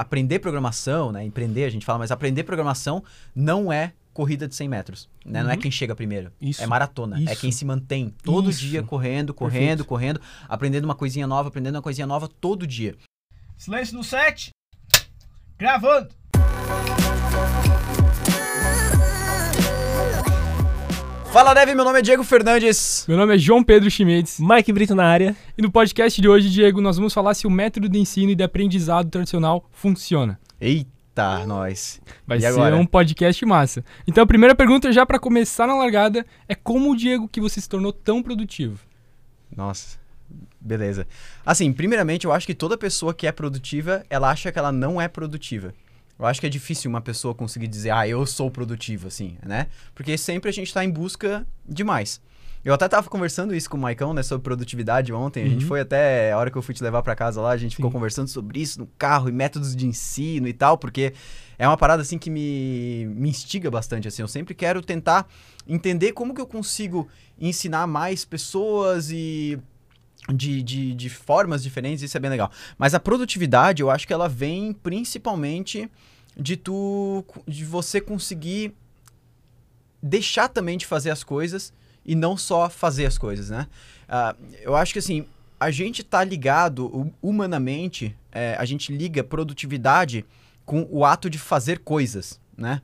aprender programação, né? Empreender, a gente fala, mas aprender programação não é corrida de 100 metros. Né? Uhum. Não é uhum. quem chega primeiro. Isso. É maratona. É isso. É quem se mantém todo isso. dia correndo, correndo, Perfeito. correndo, aprendendo uma coisinha nova, aprendendo uma coisinha nova todo dia. Silêncio no set. Gravando. Fala, Dev, meu nome é Diego Fernandes. Meu nome é João Pedro Chimenez. Mike Brito na área. E no podcast de hoje, Diego, nós vamos falar se o método de ensino e de aprendizado tradicional funciona. Eita, nós. Vai e ser agora? um podcast massa. Então a primeira pergunta, já para começar na largada, é como o Diego que você se tornou tão produtivo? Nossa, beleza. Assim, primeiramente, eu acho que toda pessoa que é produtiva, ela acha que ela não é produtiva. Eu acho que é difícil uma pessoa conseguir dizer, ah, eu sou produtivo, assim, né? Porque sempre a gente está em busca de mais. Eu até tava conversando isso com o Maicão, né, sobre produtividade ontem. A gente uhum. foi até, a hora que eu fui te levar para casa lá, a gente Sim. ficou conversando sobre isso no carro e métodos de ensino e tal, porque é uma parada, assim, que me, me instiga bastante, assim. Eu sempre quero tentar entender como que eu consigo ensinar mais pessoas e de, de, de, formas diferentes, isso é bem legal. Mas a produtividade, eu acho que ela vem principalmente de tu de você conseguir deixar também de fazer as coisas e não só fazer as coisas, né? Uh, eu acho que assim, a gente tá ligado humanamente, é, a gente liga produtividade com o ato de fazer coisas, né?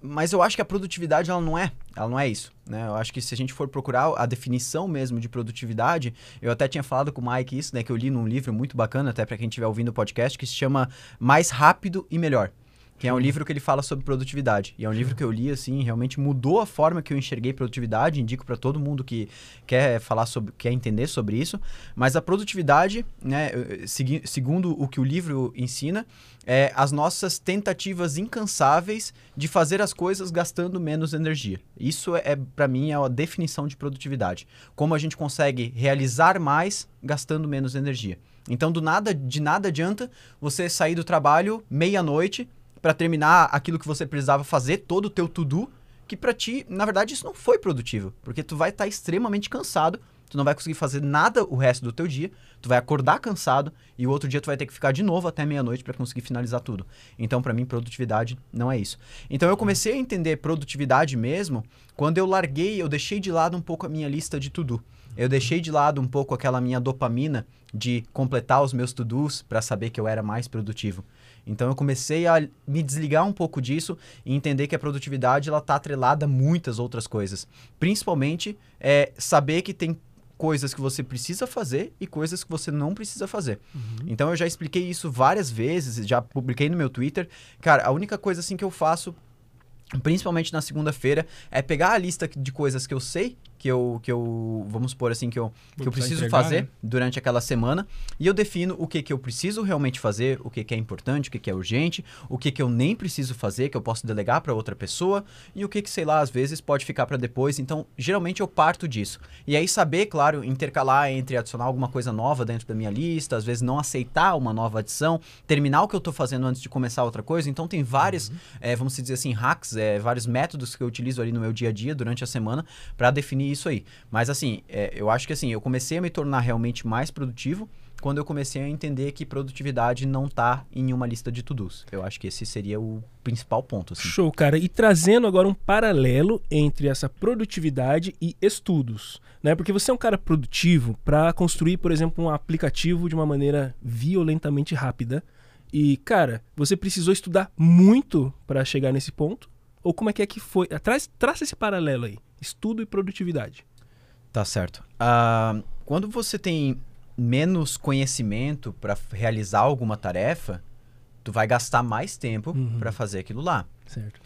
Mas eu acho que a produtividade ela não é, ela não é isso, né? Eu acho que se a gente for procurar a definição mesmo de produtividade, eu até tinha falado com o Mike isso, né, que eu li num livro muito bacana até para quem estiver ouvindo o podcast que se chama Mais rápido e melhor. Que é um livro que ele fala sobre produtividade. E é um livro que eu li, assim, realmente mudou a forma que eu enxerguei produtividade. Indico para todo mundo que quer falar sobre, quer entender sobre isso. Mas a produtividade, né, segui, segundo o que o livro ensina, é as nossas tentativas incansáveis de fazer as coisas gastando menos energia. Isso é, é para mim, é a definição de produtividade. Como a gente consegue realizar mais gastando menos energia. Então, do nada, de nada adianta você sair do trabalho meia-noite para terminar aquilo que você precisava fazer, todo o teu to-do, que para ti, na verdade, isso não foi produtivo, porque tu vai estar tá extremamente cansado, tu não vai conseguir fazer nada o resto do teu dia, tu vai acordar cansado e o outro dia tu vai ter que ficar de novo até meia-noite para conseguir finalizar tudo. Então, para mim, produtividade não é isso. Então, eu comecei a entender produtividade mesmo quando eu larguei, eu deixei de lado um pouco a minha lista de to-do. Eu deixei de lado um pouco aquela minha dopamina de completar os meus to-dos para saber que eu era mais produtivo. Então eu comecei a me desligar um pouco disso e entender que a produtividade ela está atrelada a muitas outras coisas. Principalmente é, saber que tem coisas que você precisa fazer e coisas que você não precisa fazer. Uhum. Então eu já expliquei isso várias vezes, já publiquei no meu Twitter. Cara, a única coisa assim que eu faço principalmente na segunda-feira, é pegar a lista de coisas que eu sei que eu, que eu vamos supor assim, que eu, que eu preciso entregar, fazer né? durante aquela semana. E eu defino o que, que eu preciso realmente fazer, o que, que é importante, o que, que é urgente, o que, que eu nem preciso fazer, que eu posso delegar para outra pessoa, e o que, que, sei lá, às vezes pode ficar para depois. Então, geralmente eu parto disso. E aí, saber, claro, intercalar entre adicionar alguma coisa nova dentro da minha lista, às vezes não aceitar uma nova adição, terminar o que eu estou fazendo antes de começar outra coisa. Então, tem vários, uhum. é, vamos dizer assim, hacks, é, vários métodos que eu utilizo ali no meu dia a dia durante a semana para definir isso aí. Mas assim, é, eu acho que assim, eu comecei a me tornar realmente mais produtivo quando eu comecei a entender que produtividade não está em uma lista de to-dos. Eu acho que esse seria o principal ponto. Assim. Show, cara. E trazendo agora um paralelo entre essa produtividade e estudos. Né? Porque você é um cara produtivo para construir, por exemplo, um aplicativo de uma maneira violentamente rápida. E, cara, você precisou estudar muito para chegar nesse ponto? Ou como é que é que foi? Traz, traça esse paralelo aí. Estudo e produtividade. Tá certo. Uh, quando você tem menos conhecimento para realizar alguma tarefa, tu vai gastar mais tempo uhum. para fazer aquilo lá. Certo.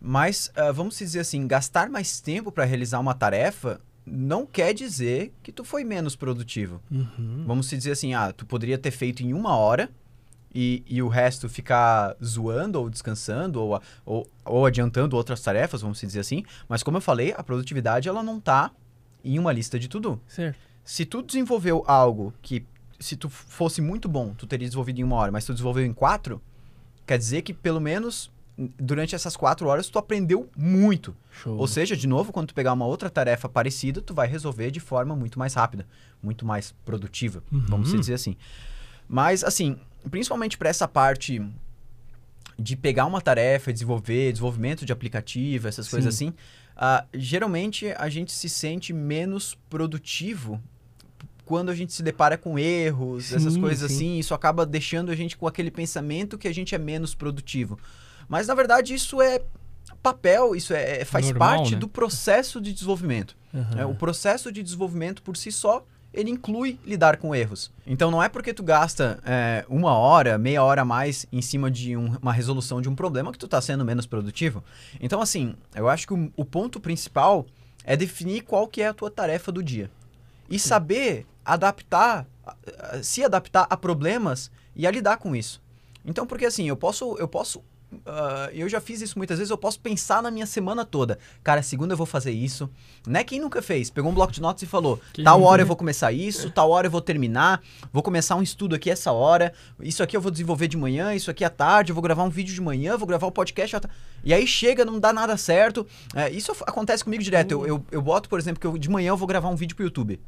Mas uh, vamos dizer assim, gastar mais tempo para realizar uma tarefa não quer dizer que tu foi menos produtivo. Uhum. Vamos dizer assim, ah, tu poderia ter feito em uma hora e, e o resto ficar zoando ou descansando ou, ou, ou adiantando outras tarefas, vamos dizer assim. Mas como eu falei, a produtividade ela não está em uma lista de tudo. Certo. Se tu desenvolveu algo que, se tu fosse muito bom, tu teria desenvolvido em uma hora, mas tu desenvolveu em quatro, quer dizer que pelo menos durante essas quatro horas tu aprendeu muito. Show. Ou seja, de novo, quando tu pegar uma outra tarefa parecida, tu vai resolver de forma muito mais rápida, muito mais produtiva, uhum. vamos dizer assim. Mas, assim, principalmente para essa parte de pegar uma tarefa, desenvolver, desenvolvimento de aplicativo, essas coisas assim, ah, geralmente a gente se sente menos produtivo quando a gente se depara com erros, essas Sim, coisas sim. assim, isso acaba deixando a gente com aquele pensamento que a gente é menos produtivo. Mas na verdade isso é papel, isso é, é- faz Normal, parte né? do processo de desenvolvimento. Aham. É, o processo de desenvolvimento por si só, ele inclui lidar com erros. Então não é porque tu gasta é, uma hora, meia hora a mais em cima de um- uma resolução de um problema que tu tá sendo menos produtivo. Então assim, eu acho que o, o ponto principal é definir qual que é a tua tarefa do dia. E saber adaptar, se adaptar a problemas e a lidar com isso. Então, porque assim, eu posso, eu posso, ah, eu já fiz isso muitas vezes, eu posso pensar na minha semana toda. Cara, segunda eu vou fazer isso. Né? Quem nunca fez? Pegou um bloco de notas e falou: Quem tal hora eu vou começar isso, tal hora eu vou terminar, vou começar um estudo aqui essa hora, isso aqui eu vou desenvolver de manhã, isso aqui à tarde, eu vou gravar um vídeo de manhã, vou gravar o podcast à ta- E aí chega, não dá nada certo. É, isso acontece comigo direto. Eu, eu, eu boto, por exemplo, que eu, de manhã eu vou gravar um vídeo pro YouTube.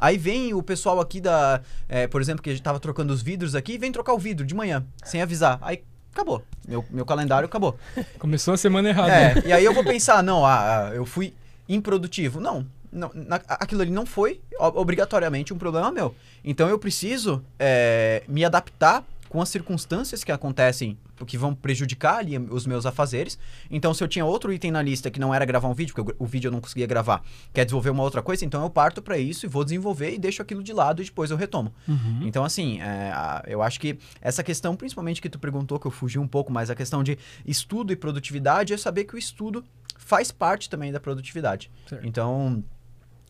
Aí vem o pessoal aqui da. é, por exemplo, que a gente tava trocando os vidros aqui, vem trocar o vidro de manhã, sem avisar. Aí acabou. Meu, meu calendário acabou. Começou a semana errada. né? É, e aí eu vou pensar, não, ah, ah, eu fui improdutivo. Não, não na- aquilo ali não foi obrigatoriamente um problema meu. Então eu preciso é, me adaptar com as circunstâncias que acontecem, que vão prejudicar ali os meus afazeres. Então, se eu tinha outro item na lista que não era gravar um vídeo, porque o, o vídeo eu não conseguia gravar, quer desenvolver uma outra coisa, então eu parto para isso e vou desenvolver e deixo aquilo de lado e depois eu retomo. Uhum. Então, assim, é, eu acho que essa questão, principalmente que tu perguntou, que eu fugi um pouco, mas a questão de estudo e produtividade é saber que o estudo faz parte também da produtividade. Certo. Então,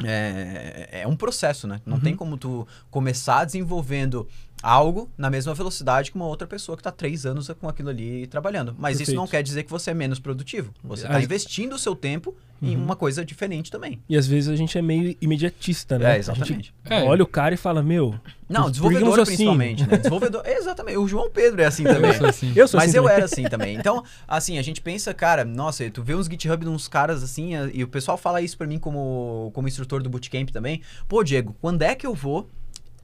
é, é um processo, né? Não Uhum. tem como tu começar desenvolvendo algo na mesma velocidade que uma outra pessoa que está três anos com aquilo ali trabalhando. Mas isso não Perfeito. quer dizer que você é menos produtivo. Você está investindo o seu tempo em Uhum. uma coisa diferente também. E às vezes a gente é meio imediatista, né? É, A exatamente. gente É. olha o cara e fala, meu. Não, desenvolvedor assim? principalmente, né? Desenvolvedor, exatamente. O João Pedro é assim também. Eu sou assim. Eu sou Mas assim eu também. era assim também. Então, assim, a gente pensa, cara, nossa, tu vê uns GitHub de uns caras assim, a- e o pessoal fala isso pra mim como, como instrutor do Bootcamp também. Pô, Diego, quando é que eu vou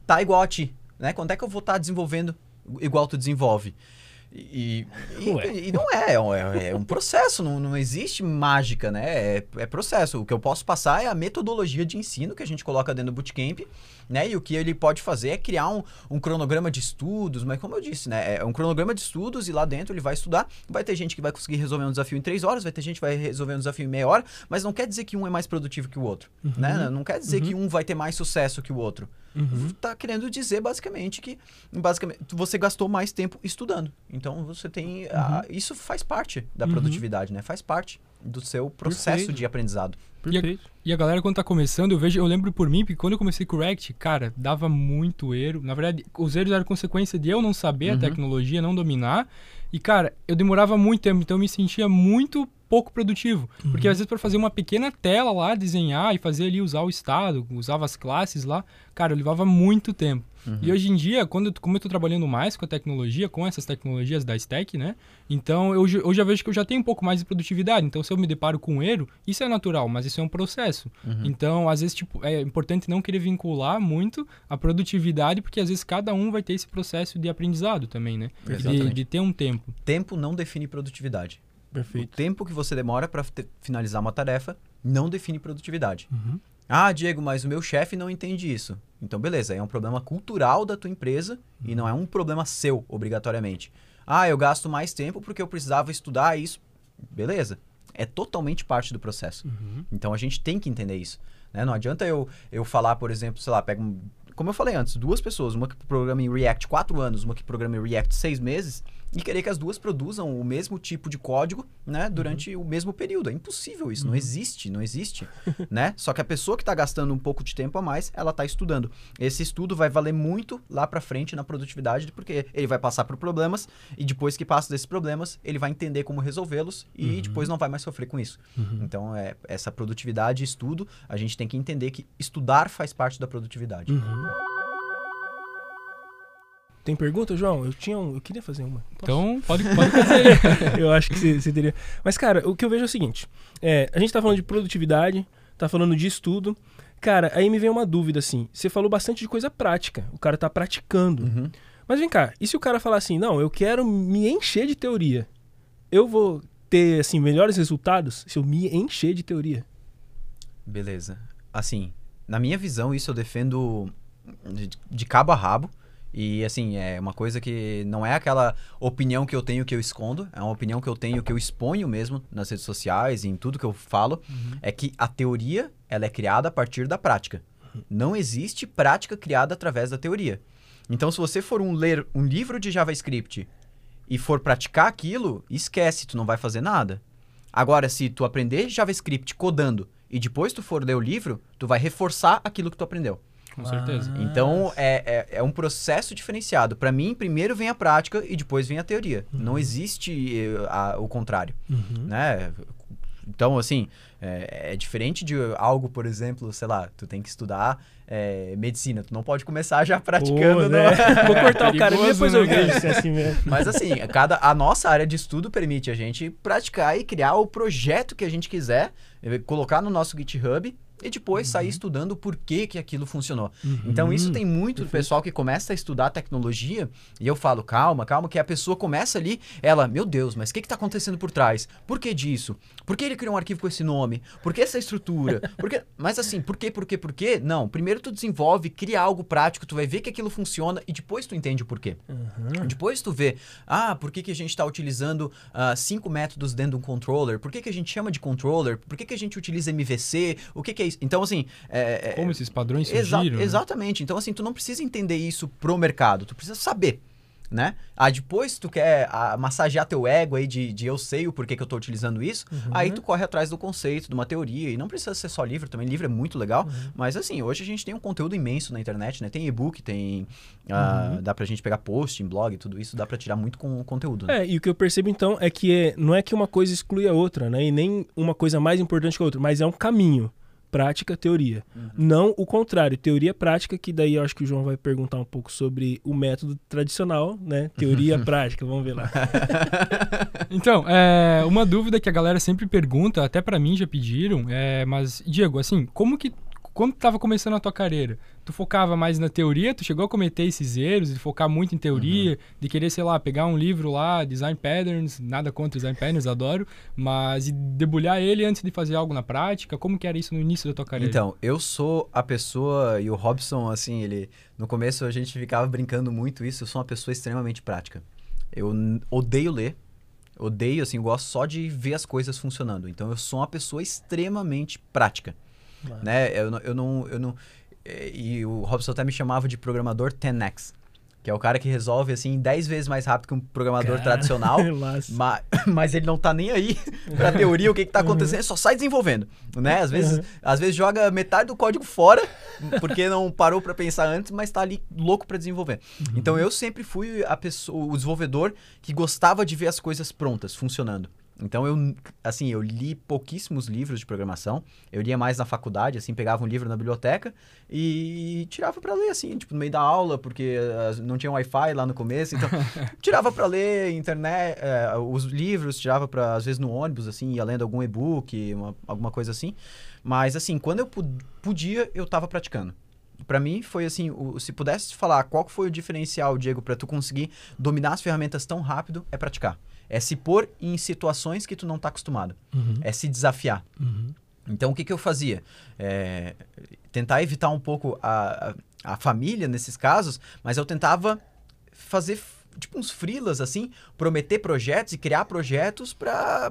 tá igual a ti? Né? Quando é que eu vou estar desenvolvendo igual tu desenvolve? E, e, e não é, é um- é, é um processo, não, não existe mágica, né? É, é processo. O que eu posso passar é a metodologia de ensino que a gente coloca dentro do Bootcamp, né? E o que ele pode fazer é criar um, um cronograma de estudos, mas como eu disse, né? É um cronograma de estudos e lá dentro ele vai estudar. Vai ter gente que vai conseguir resolver um desafio em três horas, vai ter gente que vai resolver um desafio em meia hora, mas não quer dizer que um é mais produtivo que o outro, né? Não quer dizer que um vai ter mais sucesso que o outro. Uhum. Tá querendo dizer basicamente que basicamente você gastou mais tempo estudando. Então você tem a- isso faz parte da Uhum. produtividade, né? Faz parte do seu processo Perfeito. de aprendizado. Perfeito. E a galera, quando tá começando, eu vejo, eu lembro por mim, porque quando eu comecei com o React, cara, dava muito erro. Na verdade, os erros eram consequência de eu não saber Uhum. a tecnologia, não dominar. E, cara, eu demorava muito tempo, então eu me sentia muito pouco produtivo. Porque às vezes para fazer uma pequena tela lá, desenhar e fazer ali, usar o estado, usava as classes lá, cara, eu levava muito tempo. E hoje em dia, quando como eu tô trabalhando mais com a tecnologia, com essas tecnologias da Stack, né? Então eu, já- eu já vejo que eu já tenho um pouco mais de produtividade. Então se eu me deparo com um erro, isso é natural, mas isso é um processo. Então, às vezes, tipo, é importante não querer vincular muito a produtividade, porque às vezes cada um vai ter esse processo de aprendizado também, né? De, de ter um tempo. Tempo não define produtividade. O Perfeito. tempo que você demora para finalizar uma tarefa não define produtividade. Uhum. Ah, Diego, mas o meu chefe não entende isso. Então, beleza, é um problema cultural da tua empresa e não é um problema seu, obrigatoriamente. Ah, eu gasto mais tempo porque eu precisava estudar isso. Beleza. É totalmente parte do processo. Uhum. Então, a gente tem que entender isso. né? Não adianta eu, eu falar, por exemplo, sei lá, pega um, como eu falei antes, duas pessoas, uma que programa em React 4 anos, uma que programa em React 6 meses, e querer que as duas produzam o mesmo tipo de código, né, durante o mesmo período. É impossível isso, não existe, não existe, né? Só que a pessoa que está gastando um pouco de tempo a mais, ela está estudando. Esse estudo vai valer muito lá para frente na produtividade, porque ele vai passar por problemas e depois que passa desses problemas, ele vai entender como resolvê-los e depois não vai mais sofrer com isso. Então, é, essa produtividade e estudo, a gente tem que entender que estudar faz parte da produtividade. Tem pergunta, João? Eu tinha um, eu queria fazer uma. Posso? Então, pode, pode fazer. eu acho que você, você teria. Mas, cara, o que eu vejo é o seguinte: é, a gente tá falando de produtividade, tá falando de estudo. Cara, aí me vem uma dúvida assim. Você falou bastante de coisa prática. O cara tá praticando. Uhum. Mas vem cá, e se o cara falar assim, não, eu quero me encher de teoria? eu vou ter assim melhores resultados se eu me encher de teoria. Beleza. Assim, na minha visão, isso eu defendo de, de cabo a rabo. E assim, é uma coisa que não é aquela opinião que eu tenho que eu escondo, é uma opinião que eu tenho que eu exponho mesmo nas redes sociais e em tudo que eu falo, é que a teoria, ela é criada a partir da prática. Não existe prática criada através da teoria. Então, se você for um ler um livro de JavaScript e for praticar aquilo, esquece, tu não vai fazer nada. Agora, se tu aprender JavaScript codando e depois tu for ler o livro, tu vai reforçar aquilo que tu aprendeu. Com certeza. Então, é, é, é um processo diferenciado. Para mim, primeiro vem a prática e depois vem a teoria. Não existe eh, a- o contrário, Uhum. né? Então, assim, é, é diferente de algo, por exemplo, sei lá, tu tem que estudar é, medicina. Tu não pode começar já praticando, Pô, né? Vou cortar o cara e depois né, eu cara? vejo é assim mesmo. Mas assim, cada, a nossa área de estudo permite a gente praticar e criar o projeto que a gente quiser, eh, colocar no nosso GitHub e depois sair estudando por que, que aquilo funcionou. Então isso tem muito do pessoal que começa a estudar tecnologia e eu falo, calma, calma, que a pessoa começa ali, ela, meu Deus, mas o que está acontecendo por trás? Por que disso? Por que ele criou um arquivo com esse nome? Por que essa estrutura? Por que... Mas assim, por que, por que, por quê? Não, primeiro tu desenvolve, cria algo prático, tu vai ver que aquilo funciona e depois tu entende o porquê. Depois tu vê, ah, por que, que a gente está utilizando ah, cinco métodos dentro de um controller? Por que, que a gente chama de controller? Por que, que a gente utiliza MVC? O que, que é isso? Então, assim. É, é- Como esses padrões Exa- surgiram. né? Exatamente. Então, assim, tu não precisa entender isso pro mercado, tu precisa saber. Né? Ah, depois tu quer ah, massagear teu ego aí de, de eu sei o porquê que eu tô utilizando isso, aí tu corre atrás do conceito, de uma teoria, e não precisa ser só livro também, livro é muito legal, mas assim, hoje a gente tem um conteúdo imenso na internet, né? Tem e-book, tem... ah, Dá pra gente pegar post em blog, tudo isso, dá pra tirar muito com conteúdo. né? É, e o que eu percebo então é que é- não é que uma coisa exclui a outra, né? E nem uma coisa mais importante que a outra, mas é um caminho. Prática, teoria. Não o contrário, teoria prática, que daí eu acho que o João vai perguntar um pouco sobre o método tradicional, né? Teoria prática, vamos ver lá. Então, é, uma dúvida que a galera sempre pergunta, até pra mim já pediram, é, mas, Diego, assim, como que. Quando tu tava começando a tua carreira, tu focava mais na teoria? Tu chegou a cometer esses erros de focar muito em teoria, de querer, sei lá, pegar um livro lá, Design Patterns, nada contra Design Patterns, adoro, mas e debulhar ele antes de fazer algo na prática? Como que era isso no início da tua carreira? Então, eu sou a pessoa, e o Robson, assim, ele. No começo a gente ficava brincando muito isso, eu sou uma pessoa extremamente prática. Eu odeio ler. Odeio, assim, gosto só de ver as coisas funcionando. Então eu sou uma pessoa extremamente prática. Né? Eu, eu não. Eu não e o Robson até me chamava de programador 10x. Que é o cara que resolve, assim, 10 vezes mais rápido que um programador Cara, tradicional. Laço. Ma- Mas, ele não tá nem aí pra teoria, o que, que tá acontecendo, só sai desenvolvendo, né? Às vezes, às vezes joga metade do código fora, porque não parou pra pensar antes, mas tá ali louco pra desenvolver. Então eu sempre fui a pessoa, o desenvolvedor que gostava de ver as coisas prontas, funcionando. Então eu, assim, eu li pouquíssimos livros de programação. Eu lia mais na faculdade, assim, pegava um livro na biblioteca e tirava pra ler, assim, tipo, no meio da aula, porque ah, não tinha Wi-Fi lá no começo, então tirava pra ler internet, eh, os livros, tirava pra, às vezes no ônibus, assim, ia lendo algum e-book, uma- alguma coisa assim. Mas, assim, quando eu podia, eu tava praticando. Pra mim foi assim, o- se pudesse falar qual foi o diferencial, Diego, pra tu conseguir dominar as ferramentas tão rápido, é praticar. É se pôr em situações que tu não tá acostumado. É se desafiar. Uhum. Então, o que, que eu fazia? É, tentar evitar um pouco a, a, a família nesses casos, mas eu tentava fazer tipo uns freelas, assim, prometer projetos e criar projetos para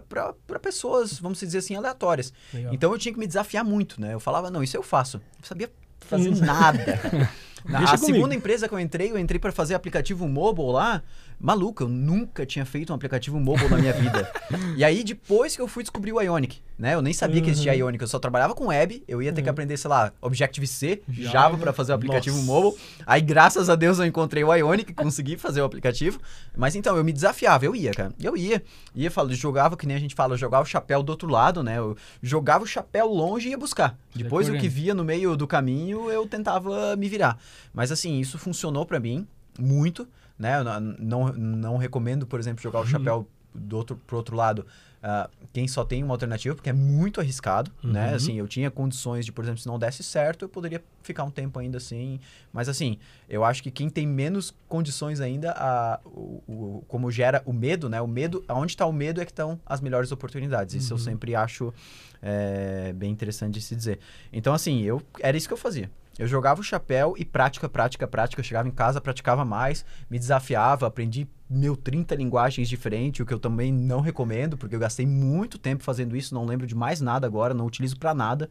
pessoas, vamos dizer assim, aleatórias. Legal. Então, eu tinha que me desafiar muito, né? Eu falava, não, isso eu faço. Eu sabia fazer nada. A comigo. segunda empresa que eu entrei, eu entrei para fazer aplicativo mobile lá. Maluco, eu nunca tinha feito um aplicativo mobile na minha vida. e aí, depois que eu fui descobrir o Ionic, né? Eu nem sabia que existia Ionic, eu só trabalhava com web, eu ia ter que aprender, sei lá, Objective-C, Java, Java. para fazer o aplicativo Nossa. mobile. Aí, graças a Deus, eu encontrei o Ionic, consegui fazer o aplicativo. Mas então, eu me desafiava, eu ia, cara. Eu ia. Ia, falo, jogava, que nem a gente fala, eu jogava o chapéu do outro lado, né? Eu jogava o chapéu longe e ia buscar. Depois, o que via no meio do caminho, eu tentava me virar. Mas assim, isso funcionou pra mim muito, né? Eu não, não, recomendo, por exemplo, jogar o chapéu do outro, pro outro lado, ah, quem só tem uma alternativa, porque é muito arriscado, né? Uhum. Assim, eu tinha condições de, por exemplo, se não desse certo, eu poderia ficar um tempo ainda assim. Mas assim, eu acho que quem tem menos condições ainda, a, o, o- como gera o medo, né? O medo, aonde está o medo é que estão as melhores oportunidades. Isso eu Uhum. sempre acho é, bem interessante de se dizer. Então, assim, eu era isso que eu fazia. Eu jogava o chapéu e prática, prática, prática. Eu chegava em casa, praticava mais, me desafiava, aprendi mil 30 linguagens diferentes, o que eu também não recomendo, porque eu gastei muito tempo fazendo isso, não lembro de mais nada agora, não utilizo pra nada.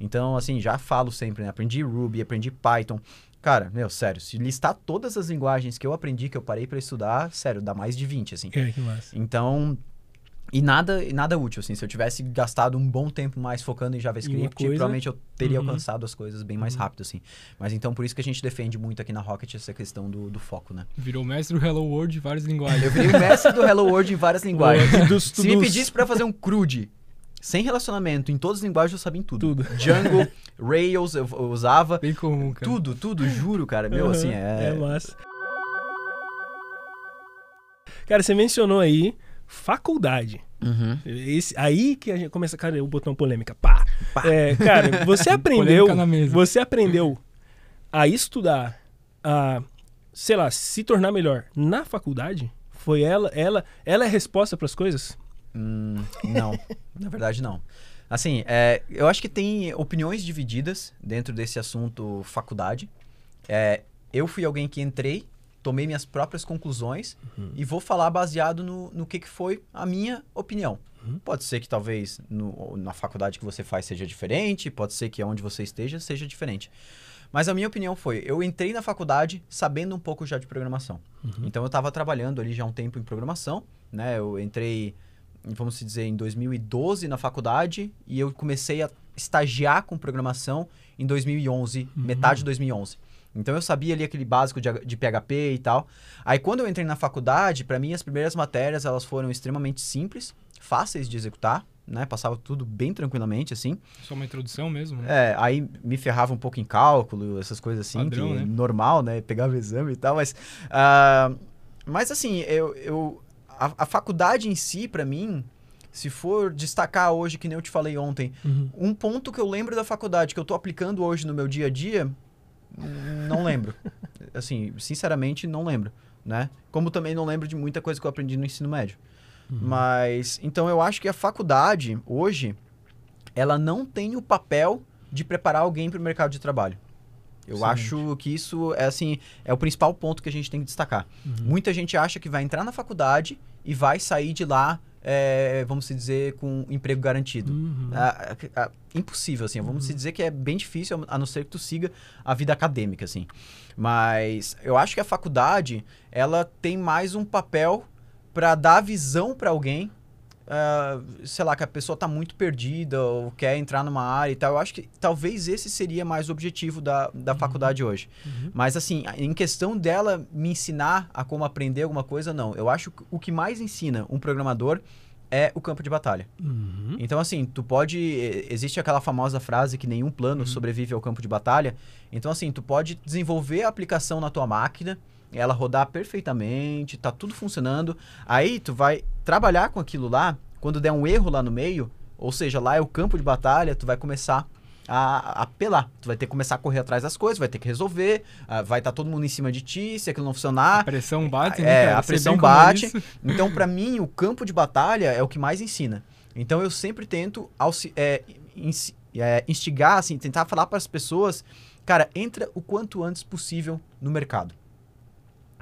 Então, assim, já falo sempre, né? Aprendi Ruby, aprendi Python. Cara, meu, sério, se listar todas as linguagens que eu aprendi, que eu parei pra estudar, sério, dá mais de 20, assim. É, que massa. Então, e nada, e nada útil, assim. Se eu tivesse gastado um bom tempo mais focando em JavaScript, coisa- provavelmente eu teria Uhum. alcançado as coisas bem mais rápido, assim. Mas então, por isso que a gente defende muito aqui na Rocket essa questão do, do foco, né? Virou mestre do Hello World de várias linguagens. Eu virei o mestre do Hello World em várias linguagens. Dos- Se me pedisse pra fazer um CRUD sem relacionamento, em todas as linguagens eu sabia em tudo. Tudo. Django, Rails, eu, eu usava. Bem comum, cara. Tudo, tudo, juro, cara. Meu, Uhum, assim, É é... massa. Cara, você mencionou aí faculdade. Uhum. Esse, aí que a gente começa, cara, o botão polêmica. Pá! É, cara, você aprendeu. Polêmica na mesa. Você aprendeu a estudar, a, sei lá, se tornar melhor na faculdade? Foi ela, ela, ela é a resposta para as coisas? Hum, não, na verdade não. Assim, é, eu acho que tem opiniões divididas dentro desse assunto faculdade. É, eu fui alguém que entrei, tomei minhas próprias conclusões e vou falar baseado no, no que, que foi a minha opinião. Pode ser que talvez no- na faculdade que você faz seja diferente, pode ser que onde você esteja seja diferente. Mas a minha opinião foi, eu entrei na faculdade sabendo um pouco já de programação. Então eu estava trabalhando ali já um tempo em programação, né? Eu entrei, vamos dizer, em 2012 na faculdade e eu comecei a estagiar com programação em 2011, metade de 2011. Então eu sabia ali aquele básico de, de PHP e tal. Aí quando eu entrei na faculdade, para mim as primeiras matérias elas foram extremamente simples, fáceis de executar, né? Passava tudo bem tranquilamente assim. Só uma introdução mesmo, né? É, aí me ferrava um pouco em cálculo, essas coisas assim, Padrão, que né? normal, né? Pegava exame e tal, mas. ah, mas assim, eu. eu a, a faculdade em si, pra mim, se for destacar hoje, que nem eu te falei ontem, um ponto que eu lembro da faculdade que eu tô aplicando hoje no meu dia a dia, não lembro. assim, sinceramente, não lembro, né? Como também não lembro de muita coisa que eu aprendi no ensino médio. Mas, então eu acho que a faculdade, hoje, ela não tem o papel de preparar alguém para o mercado de trabalho. Eu Excelente. acho que isso é assim, é o principal ponto que a gente tem que destacar. Muita gente acha que vai entrar na faculdade e vai sair de lá, é, vamos se dizer, com emprego garantido. Uhum. Ah, ah, ah, impossível, assim. Vamos se dizer que é bem difícil, a não ser que tu siga a vida acadêmica, assim. Mas eu acho que a faculdade, ela tem mais um papel para dar visão para alguém, ah, sei lá, que a pessoa tá muito perdida ou quer entrar numa área e tal. Eu acho que talvez esse seria mais o objetivo da, da faculdade hoje. Mas assim, em questão dela me ensinar a como aprender alguma coisa, não. Eu acho que o que mais ensina um programador é o campo de batalha. Uhum. Então, assim, tu pode. Existe aquela famosa frase que nenhum plano sobrevive ao campo de batalha. Então, assim, tu pode desenvolver a aplicação na tua máquina, ela rodar perfeitamente, tá tudo funcionando. Aí tu vai trabalhar com aquilo lá, quando der um erro lá no meio, ou seja, lá é o campo de batalha, tu vai começar a apelar. Tu vai ter que começar a correr atrás das coisas, vai ter que resolver, ah, vai estar todo mundo em cima de ti, se aquilo não funcionar. A pressão bate, né, É, cara? a pressão é bate. isso. Então, pra mim, o campo de batalha é o que mais ensina. Então, eu sempre tento é, é, instigar, assim, tentar falar para as pessoas, cara, entra o quanto antes possível no mercado.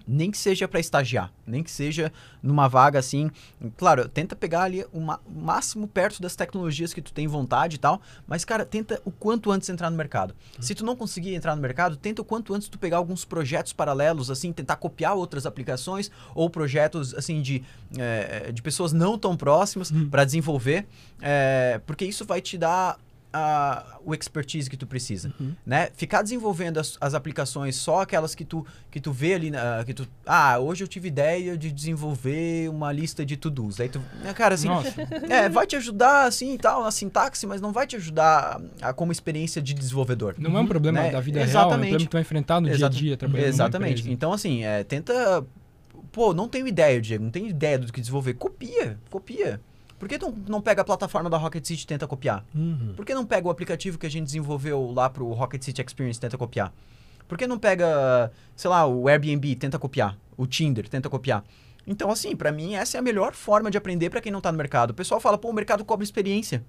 Nem que seja para estagiar, nem que seja numa vaga assim. Claro, tenta pegar ali o máximo perto das tecnologias que tu tem vontade e tal, mas cara, tenta o quanto antes entrar no mercado. Se tu não conseguir entrar no mercado, tenta o quanto antes tu pegar alguns projetos paralelos, assim, tentar copiar outras aplicações ou projetos assim de, eh, de pessoas não tão próximas para desenvolver, eh, porque isso vai te dar a- o expertise que tu precisa, né? Ficar desenvolvendo as, as aplicações só aquelas que tu que tu vê ali, na- que tu ah hoje eu tive ideia de desenvolver uma lista de to-dos, aí tu, né, cara assim, Nossa, é, vai te ajudar assim e tal na sintaxe, mas não vai te ajudar a, como experiência de desenvolvedor. não é um problema Né? da vida real, é um Exatamente. problema que tu vai enfrentar no dia a dia trabalhando Exatamente. Então, assim, é, tenta Pô, não tenho ideia, Diego, não tenho ideia do que desenvolver. Copia, copia. Por que tu não pega a plataforma da Rocket City e tenta copiar? Uhum. Por que não pega o aplicativo que a gente desenvolveu lá pro Rocket City Experience e tenta copiar? Por que não pega, sei lá, o Airbnb e tenta copiar? O Tinder tenta copiar? Então, assim, pra mim, essa é a melhor forma de aprender pra quem não tá no mercado. O pessoal fala, pô, o mercado cobra experiência.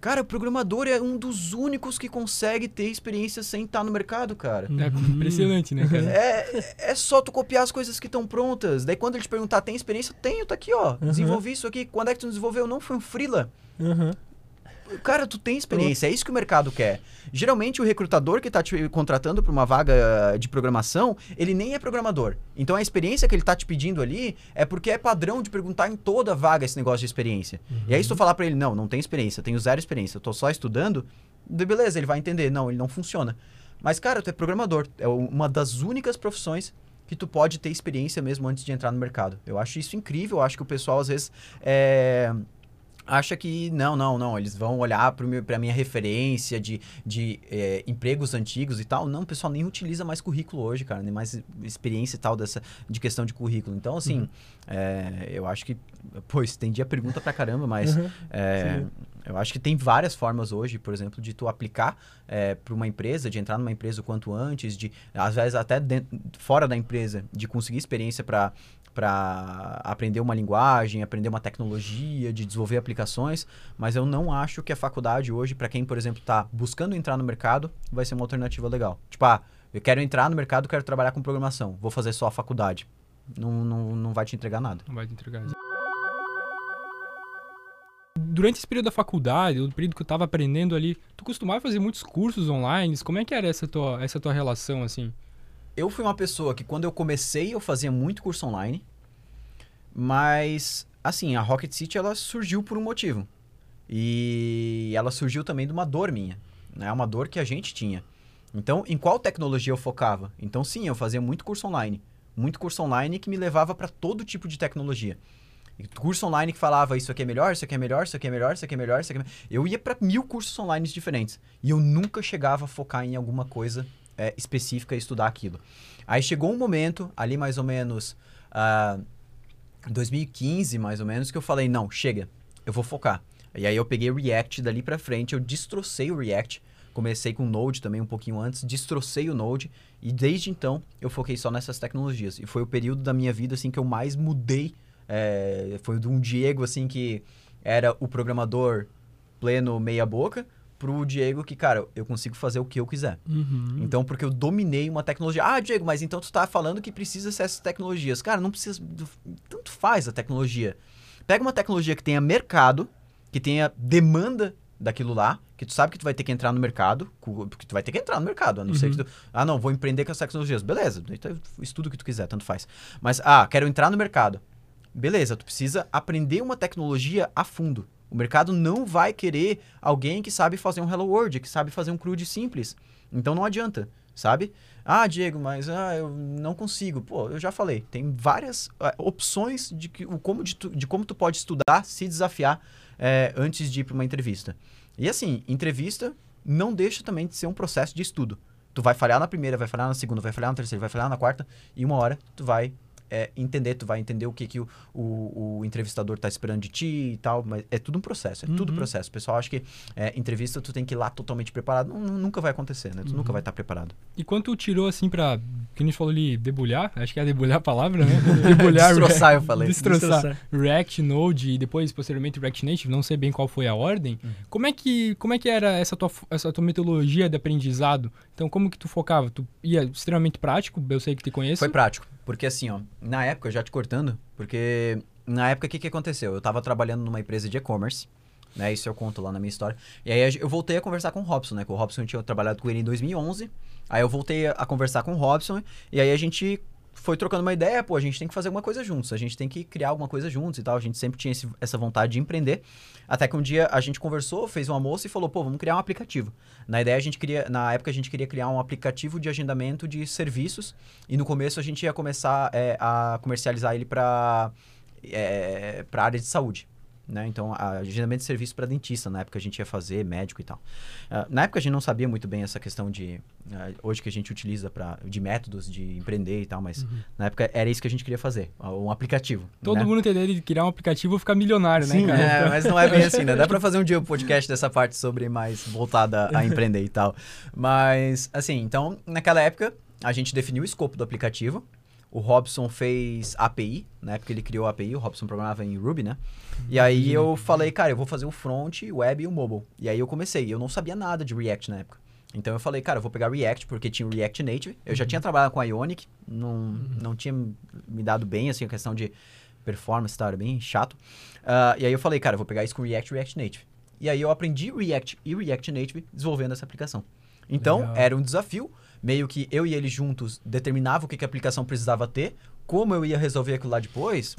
Cara, o programador é um dos únicos que consegue ter experiência sem estar no mercado, cara. É impressionante, né, cara? É, é só tu copiar as coisas que estão prontas. Daí quando ele te perguntar, tem experiência? Tenho, tá aqui, ó. Desenvolvi isso aqui. Quando é que tu desenvolveu? Não, foi um freela. Uhum. Cara, tu tem experiência, é isso que o mercado quer. Geralmente o recrutador que tá te contratando para uma vaga de programação, ele nem é programador. Então a experiência que ele tá te pedindo ali é porque é padrão de perguntar em toda vaga esse negócio de experiência. E aí se tu falar para ele, não, não tem experiência, tenho zero experiência, eu tô só estudando, beleza, ele vai entender, não, ele não funciona. Mas cara, tu é programador, é uma das únicas profissões que tu pode ter experiência mesmo antes de entrar no mercado. Eu acho isso incrível, eu acho que o pessoal às vezes é, acha que não, não, não, eles vão olhar para minha referência de, de é, empregos antigos e tal. Não, o pessoal nem utiliza mais currículo hoje, cara, nem mais experiência e tal dessa de questão de currículo. Então, assim, é, eu acho que, pô, estendi a pergunta pra caramba, mas Uhum. é, eu acho que tem várias formas hoje, por exemplo, de tu aplicar para uma empresa, de entrar numa empresa o quanto antes, de às vezes até dentro, fora da empresa, de conseguir experiência para para aprender uma linguagem, aprender uma tecnologia, de desenvolver aplicações, mas eu não acho que a faculdade hoje, para quem, por exemplo, está buscando entrar no mercado, vai ser uma alternativa legal. Tipo, ah, eu quero entrar no mercado, quero trabalhar com programação, vou fazer só a faculdade. Não, não, não vai te entregar nada. Não vai te entregar. Durante esse período da faculdade, o período que eu tava aprendendo ali, tu costumava fazer muitos cursos online? Como é que era essa tua, essa tua relação, assim? Eu fui uma pessoa que quando eu comecei eu fazia muito curso online, mas assim, a Rocket City ela surgiu por um motivo. E ela surgiu também de uma dor minha, né? Uma dor que a gente tinha. Então, em qual tecnologia eu focava? Então, sim, eu fazia muito curso online, muito curso online que me levava para todo tipo de tecnologia. E curso online que falava isso aqui é melhor, isso aqui é melhor, isso aqui é melhor, isso aqui é melhor, isso aqui é melhor. Eu ia para mil cursos online diferentes e eu nunca chegava a focar em alguma coisa é, específica e estudar aquilo. Aí chegou um momento, ali mais ou menos ah, 2015, mais ou menos, que eu falei, não, chega, eu vou focar. E aí eu peguei React dali pra frente, eu destrocei o React, comecei com Node também um pouquinho antes, destrocei o Node e desde então eu foquei só nessas tecnologias. E foi o período da minha vida assim que eu mais mudei. é, foi de um Diego assim que era o programador pleno meia boca pro Diego que, cara, eu consigo fazer o que eu quiser. Uhum. Então, porque eu dominei uma tecnologia. Ah, Diego, mas então tu tá falando que precisa ser essas tecnologias. Cara, não precisa. Tanto faz a tecnologia. Pega uma tecnologia que tenha mercado, que tenha demanda daquilo lá, que tu sabe que tu vai ter que entrar no mercado, porque tu vai ter que entrar no mercado, a não ser que tu. Ah, não, vou empreender com as tecnologias. Beleza, então estuda o que tu quiser, tanto faz. Mas, ah, quero entrar no mercado. Beleza, tu precisa aprender uma tecnologia a fundo. O mercado não vai querer alguém que sabe fazer um Hello World, que sabe fazer um CRUD simples. Então não adianta, sabe? Ah, Diego, mas ah, eu não consigo. Pô, eu já falei, tem várias ah, opções de, que, o como de, tu- de como tu pode estudar, se desafiar eh, antes de ir para uma entrevista. E assim, entrevista não deixa também de ser um processo de estudo. Tu vai falhar na primeira, vai falhar na segunda, vai falhar na terceira, vai falhar na quarta, e uma hora tu vai é, entender, tu vai entender o que, que o, o, o entrevistador tá esperando de ti e tal, mas é tudo um processo, é tudo Uhum. processo. O pessoal acha que é, entrevista tu tem que ir lá totalmente preparado, nunca vai acontecer, né? Tu Uhum. nunca vai estar preparado. E quando tu tirou, assim, pra... Que a gente falou ali, debulhar, acho que é debulhar a palavra, né? Debulhar, Destroçar, eu falei. Destroçar. Destroçar. React, Node e depois, posteriormente, React Native, não sei bem qual foi a ordem. Uhum. Como, é que, como é que era essa tua, essa tua metodologia de aprendizado? Então, como que tu focava? Tu ia extremamente prático, eu sei que te conheço. Foi prático. Porque assim, ó, na época, já te cortando, porque na época o que, que aconteceu? Eu tava trabalhando numa empresa de e-commerce, né? Isso eu conto lá na minha história. E aí eu voltei a conversar com o Robson, né? Com o Robson tinha trabalhado com ele em 2011. Aí eu voltei a conversar com o Robson e aí a gente foi trocando uma ideia, pô, a gente tem que fazer alguma coisa juntos, a gente tem que criar alguma coisa juntos e tal. A gente sempre tinha esse- essa vontade de empreender. Até que um dia a gente conversou, fez um almoço e falou, pô, vamos criar um aplicativo. Na ideia a gente queria, na época a gente queria criar um aplicativo de agendamento de serviços e no começo a gente ia começar é, a comercializar ele para para área de saúde. Né? Então, agendamento de serviço para dentista, na época a gente ia fazer, médico e tal. Ah, na época a gente não sabia muito bem essa questão de. ah, hoje que a gente utiliza pra, de métodos de empreender e tal, mas na época era isso que a gente queria fazer, um aplicativo. Todo né? mundo tem ideia de criar um aplicativo e ficar milionário, Sim, né, cara? É, mas não é bem assim, né? Dá pra fazer um dia um podcast dessa parte sobre mais voltada a empreender e tal. Mas, assim, então, naquela época, a gente definiu o escopo do aplicativo. O Robson fez API, né? Porque ele criou a API, o Robson programava em Ruby, né? E aí eu falei, cara, eu vou fazer o front, o web e o mobile. E aí eu comecei. Eu não sabia nada de React na época. Então eu falei, cara, eu vou pegar React, porque tinha o React Native. Eu já tinha trabalhado com Ionic, não, não tinha me dado bem, assim, a questão de performance tal, era bem chato. Ah, e aí eu falei, cara, eu vou pegar isso com React e React Native. E aí eu aprendi React e React Native desenvolvendo essa aplicação. Então, Legal. era um desafio, meio que eu e ele juntos determinavam o que, que a aplicação precisava ter, como eu ia resolver aquilo lá depois,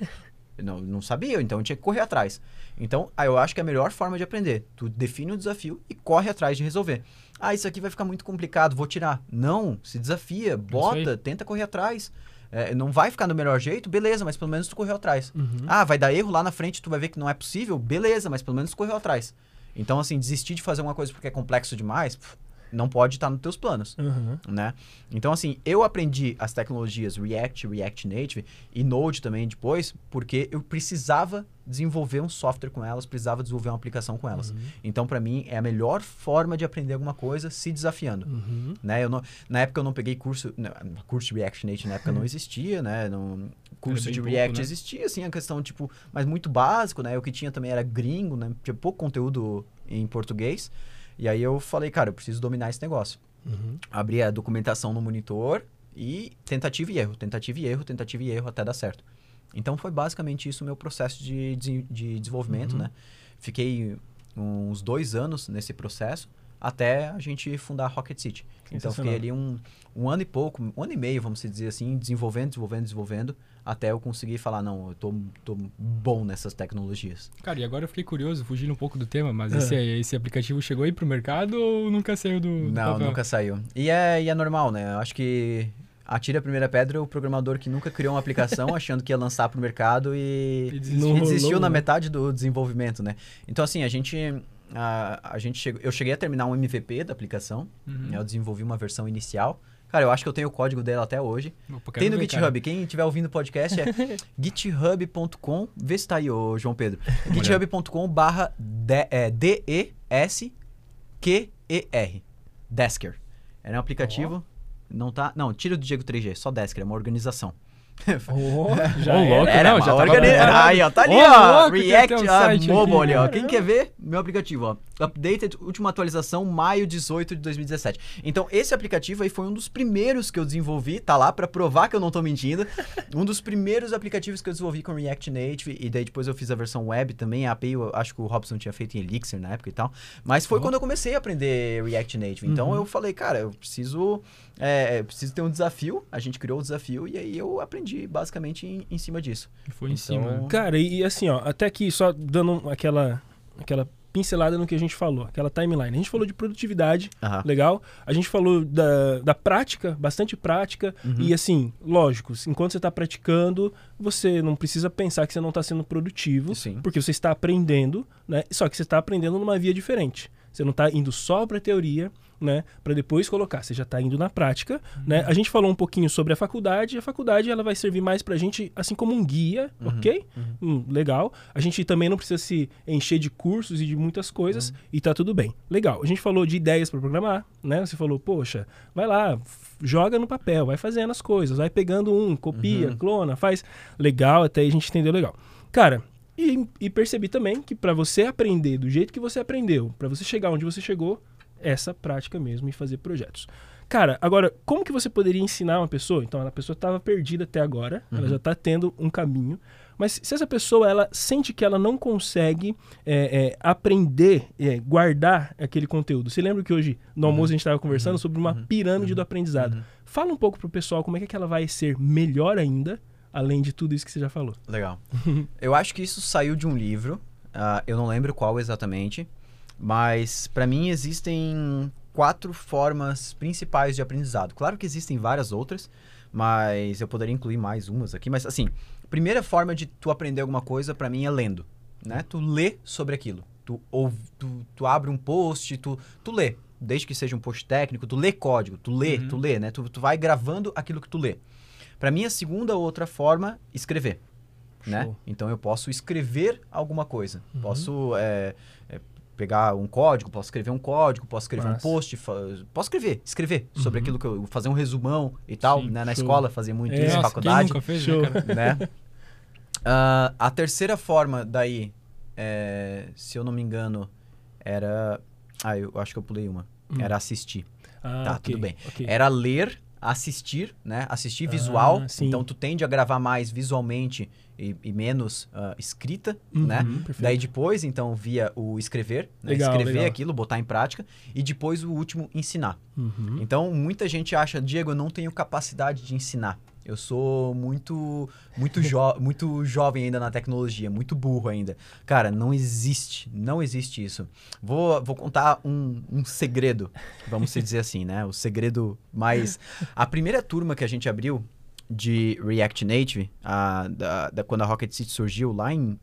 eu não, não sabia, então eu tinha que correr atrás. Então, eu acho que é a melhor forma de aprender. Tu define o desafio e corre atrás de resolver. Ah, isso aqui vai ficar muito complicado, vou tirar. Não, se desafia, bota, tenta correr atrás. É, não vai ficar do melhor jeito, beleza, mas pelo menos tu correu atrás. Ah, vai dar erro lá na frente, tu vai ver que não é possível, beleza, mas pelo menos tu correu atrás. Então, assim, desistir de fazer uma coisa porque é complexo demais, pff, não pode estar nos teus planos Uhum. né? Então, assim, eu aprendi as tecnologias React, React Native e Node também depois, porque eu precisava desenvolver um software com elas, precisava desenvolver uma aplicação com elas. Então, para mim, é a melhor forma de aprender alguma coisa se desafiando. Uhum. Né? Eu não, na época eu não peguei curso, não, curso de React Native na época não existia, né? Não, curso de pouco, React né? existia, assim, a questão, tipo, mas muito básico, né? O que tinha também era gringo, né? Tinha pouco conteúdo em português. E aí eu falei, cara, eu preciso dominar esse negócio Uhum. abrir a documentação no monitor e tentativa e erro, tentativa e erro, tentativa e erro até dar certo. Então foi basicamente isso o meu processo de, de, de desenvolvimento, né? Fiquei uns dois anos nesse processo até a gente fundar a Rocket City. Então fiquei ali um, um ano e pouco, um ano e meio, vamos dizer assim, desenvolvendo, desenvolvendo, desenvolvendo, até eu conseguir falar, não, eu tô, tô bom nessas tecnologias. Cara, e agora eu fiquei curioso, fugindo um pouco do tema, mas É. esse, esse aplicativo chegou aí pro mercado ou nunca saiu do, do Não, papel? nunca saiu. E é, e é normal, né? Eu acho que atira a primeira pedra o programador que nunca criou uma aplicação achando que ia lançar pro mercado e, E e desistiu. desistiu, rolou, na né? metade do desenvolvimento, né? Então, assim, a gente. A, a gente chegou, eu cheguei a terminar um MVP da aplicação. Uhum. Eu desenvolvi uma versão inicial. Cara, eu acho que eu tenho o código dela até hoje. Tem no ver, GitHub. cara. Quem estiver ouvindo o podcast é github.com. Vê se tá aí, ô João Pedro. github.com barra é, D-E-S-Q-E-R. Desker. Era um aplicativo. Não tá. Não, tira do Diego 3G, só Desker, é uma organização. Oh, já era. louco, Era, não, já organi- preparado. Aí, ó, tá ali, Ô, ó. louco, React um ah, site Mobile ali, ó. Quem quer ver? Meu aplicativo, ó. Updated, última atualização, maio 18 de 2017. Então, esse aplicativo aí foi um dos primeiros que eu desenvolvi, tá lá pra provar que eu não tô mentindo. um dos primeiros aplicativos que eu desenvolvi com React Native, e daí depois eu fiz a versão web também. A API, eu acho que o Robson tinha feito em Elixir na época e tal. Mas foi Ó. quando eu comecei a aprender React Native. Então, Uhum. eu falei, cara, eu preciso, é, eu preciso ter um desafio. A gente criou o desafio e aí eu aprendi basicamente em, em cima disso. E Foi em Então- cima. Cara, e, e assim, ó, até aqui só dando aquela, aquela pincelada no que a gente falou, aquela timeline. A gente falou de produtividade, Aham. legal. A gente falou da, da prática, bastante prática. Uhum. E assim, lógico, enquanto você está praticando, você não precisa pensar que você não está sendo produtivo, Sim. porque você está aprendendo, né? Só que você está aprendendo numa via diferente. Você não está indo só para teoria, né? Para depois colocar. Você já está indo na prática, né? A gente falou um pouquinho sobre a faculdade. A faculdade ela vai servir mais para a gente, assim como um guia, ok? Hum, legal. A gente também não precisa se encher de cursos e de muitas coisas e tá tudo bem. Legal. A gente falou de ideias para programar, né? Você falou, poxa, vai lá, joga no papel, vai fazendo as coisas, vai pegando um, copia, clona, faz. Legal, até aí a gente entendeu legal. Cara, e, e percebi também que para você aprender do jeito que você aprendeu, para você chegar onde você chegou, essa prática mesmo e fazer projetos. Cara, agora, como que você poderia ensinar uma pessoa? Então, a pessoa estava perdida até agora, ela já está tendo um caminho, mas se essa pessoa ela sente que ela não consegue é, é, aprender, é, guardar aquele conteúdo. Você lembra que hoje no almoço a gente estava conversando sobre uma pirâmide do aprendizado? Fala um pouco pro pessoal como é que ela vai ser melhor ainda, além de tudo isso que você já falou. Legal. eu acho que isso saiu de um livro. ah, eu não lembro qual exatamente. Mas, pra mim, existem quatro formas principais de aprendizado. Claro que existem várias outras, mas eu poderia incluir mais umas aqui. Mas, assim, primeira forma de tu aprender alguma coisa, pra mim, é lendo. né? Tu lê sobre aquilo. Tu, ouve, tu, tu abre um post, tu, tu lê. Desde que seja um post técnico, tu lê código, tu lê, Uhum. tu lê, né? Tu, tu vai gravando aquilo que tu lê. Para mim, a segunda outra forma, escrever. Né? Então eu posso escrever alguma coisa. Uhum. Posso é, é, pegar um código, posso escrever um código, posso escrever um post, posso escrever, escrever sobre Uhum. aquilo que eu fazer um resumão e tal. Sim, né? Na show. escola fazia muito É, isso, Nossa, faculdade quem nunca fez, Show. né, cara? né? Ah, a terceira forma daí, é, se eu não me engano, era. Ah, eu acho que eu pulei uma. Hum. Era assistir. Ah, Tá, ok, tudo bem. ok. Era ler, assistir, né? Assistir Ah, visual. sim. Então tu tende a gravar mais visualmente e, e menos ah, escrita, Uhum, né? perfeito. Daí depois, então, via o escrever, né? Legal, escrever legal. aquilo, botar em prática. E depois o último, ensinar. Uhum. Então, muita gente acha, Diego, eu não tenho capacidade de ensinar. Eu sou muito muito, jo muito jovem ainda na tecnologia, muito burro ainda. Cara, não existe, não existe isso. Vou, vou contar um, um segredo, vamos se dizer assim, né? O segredo mais... A primeira turma que a gente abriu de React Native, a, da, da- quando a Rocket City surgiu, lá em...